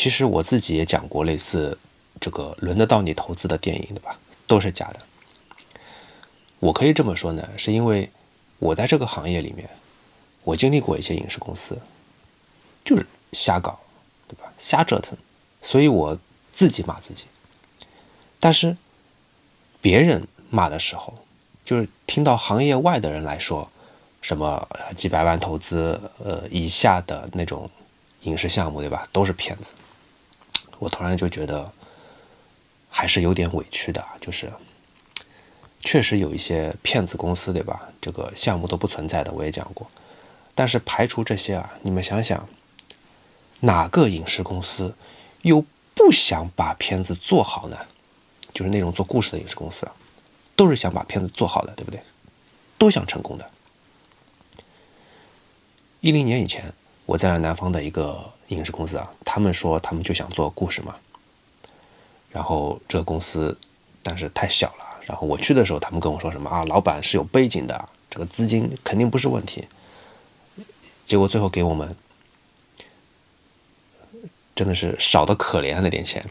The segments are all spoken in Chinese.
其实我自己也讲过类似这个轮得到你投资的电影，对吧？都是假的。我可以这么说呢，是因为我在这个行业里面，我经历过一些影视公司，就是瞎搞，对吧？瞎折腾，所以我自己骂自己。但是别人骂的时候，就是听到行业外的人来说，什么几百万投资呃以下的那种影视项目，对吧？都是骗子。我突然就觉得还是有点委屈的，就是。确实有一些骗子公司，对吧？这个项目都不存在的，我也讲过。但是排除这些啊，你们想想，哪个影视公司又不想把片子做好呢？就是那种做故事的影视公司啊，都是想把片子做好的，对不对？都想成功的。一零年以前，我在南方的一个影视公司啊，他们说他们就想做故事嘛。然后这个公司，但是太小了。然后我去的时候，他们跟我说什么啊？老板是有背景的，这个资金肯定不是问题。结果最后给我们真的是少的可怜那点钱，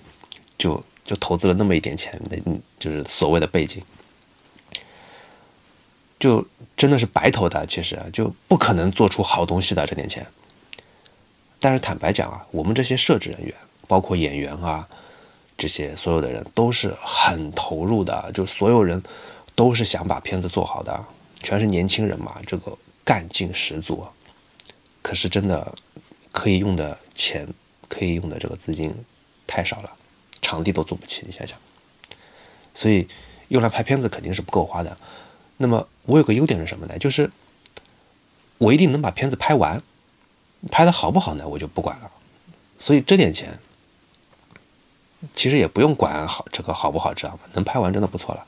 就就投资了那么一点钱，那就是所谓的背景，就真的是白投的。其实就不可能做出好东西的这点钱。但是坦白讲啊，我们这些摄制人员，包括演员啊。这些所有的人都是很投入的，就所有人都是想把片子做好的，全是年轻人嘛，这个干劲十足。可是真的可以用的钱，可以用的这个资金太少了，场地都租不起，你想想。所以用来拍片子肯定是不够花的。那么我有个优点是什么呢？就是我一定能把片子拍完，拍的好不好呢？我就不管了。所以这点钱。其实也不用管好这个好不好，知道吗？能拍完真的不错了。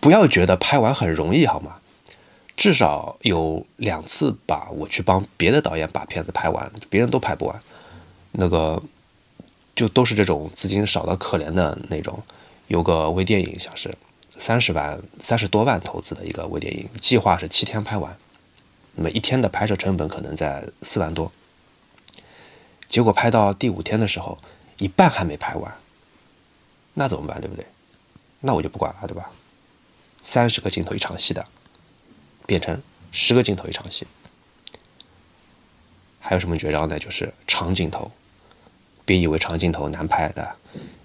不要觉得拍完很容易，好吗？至少有两次吧，我去帮别的导演把片子拍完，别人都拍不完。那个就都是这种资金少的可怜的那种。有个微电影，像是三十万、三十多万投资的一个微电影，计划是七天拍完，那么一天的拍摄成本可能在四万多。结果拍到第五天的时候。一半还没拍完，那怎么办？对不对？那我就不管了，对吧？三十个镜头一场戏的，变成十个镜头一场戏。还有什么绝招呢？就是长镜头。别以为长镜头难拍的，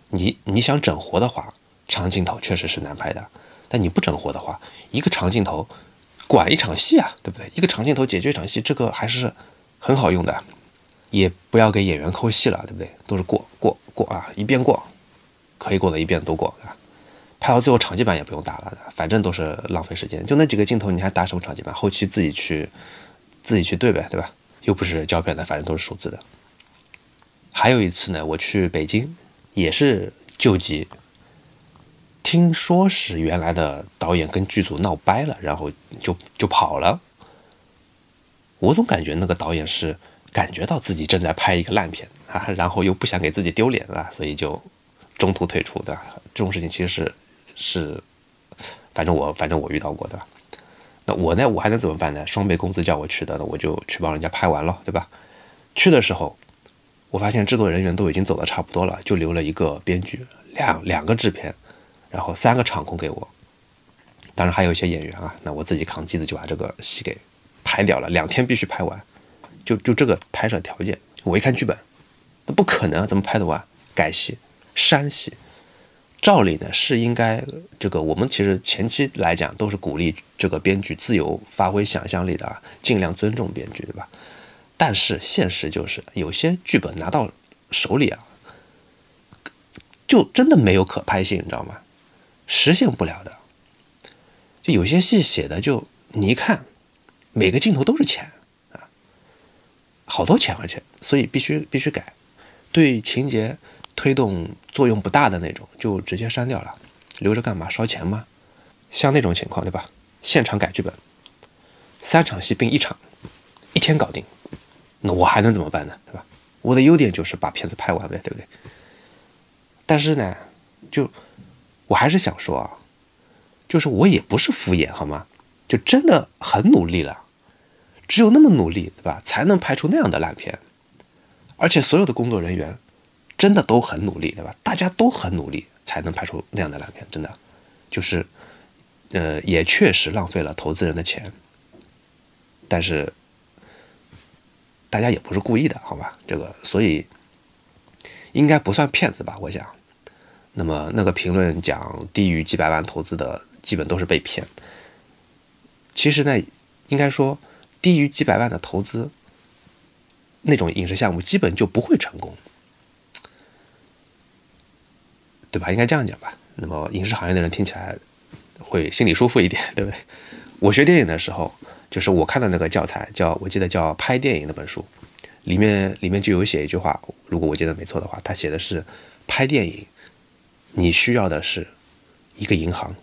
你你想整活的话，长镜头确实是难拍的。但你不整活的话，一个长镜头管一场戏啊，对不对？一个长镜头解决一场戏，这个还是很好用的。也不要给演员抠戏了，对不对？都是过过过啊，一遍过，可以过的一遍都过啊。拍到最后场记版也不用打了，反正都是浪费时间。就那几个镜头，你还打什么场记版？后期自己去自己去对呗，对吧？又不是胶片的，反正都是数字的。还有一次呢，我去北京也是救急，听说是原来的导演跟剧组闹掰了，然后就就跑了。我总感觉那个导演是。感觉到自己正在拍一个烂片啊，然后又不想给自己丢脸啊，所以就中途退出的这种事情，其实是是，反正我反正我遇到过的。那我呢，我还能怎么办呢？双倍工资叫我去的，那我就去帮人家拍完了，对吧？去的时候，我发现制作人员都已经走的差不多了，就留了一个编剧，两两个制片，然后三个场控给我，当然还有一些演员啊，那我自己扛机子就把这个戏给拍掉了，两天必须拍完。就就这个拍摄条件，我一看剧本，那不可能，怎么拍得完？改戏、删戏，照理呢是应该这个。我们其实前期来讲都是鼓励这个编剧自由发挥想象力的啊，尽量尊重编剧，对吧？但是现实就是有些剧本拿到手里啊，就真的没有可拍性，你知道吗？实现不了的。就有些戏写的就你一看，每个镜头都是钱啊。好多钱，而且所以必须必须改，对情节推动作用不大的那种就直接删掉了，留着干嘛？烧钱吗？像那种情况，对吧？现场改剧本，三场戏并一场，一天搞定，那我还能怎么办呢？对吧？我的优点就是把片子拍完呗，对不对？但是呢，就我还是想说啊，就是我也不是敷衍，好吗？就真的很努力了。只有那么努力，对吧，才能拍出那样的烂片。而且所有的工作人员真的都很努力，对吧？大家都很努力才能拍出那样的烂片，真的就是，呃，也确实浪费了投资人的钱，但是大家也不是故意的，好吧？这个所以应该不算骗子吧？我想。那么那个评论讲低于几百万投资的，基本都是被骗。其实呢，应该说低于几百万的投资，那种影视项目基本就不会成功，对吧？应该这样讲吧。那么影视行业的人听起来会心里舒服一点，对不对？我学电影的时候，就是我看的那个教材，叫我记得叫《拍电影》那本书，里面里面就有写一句话，如果我记得没错的话，他写的是拍电影。你需要的是一个银行，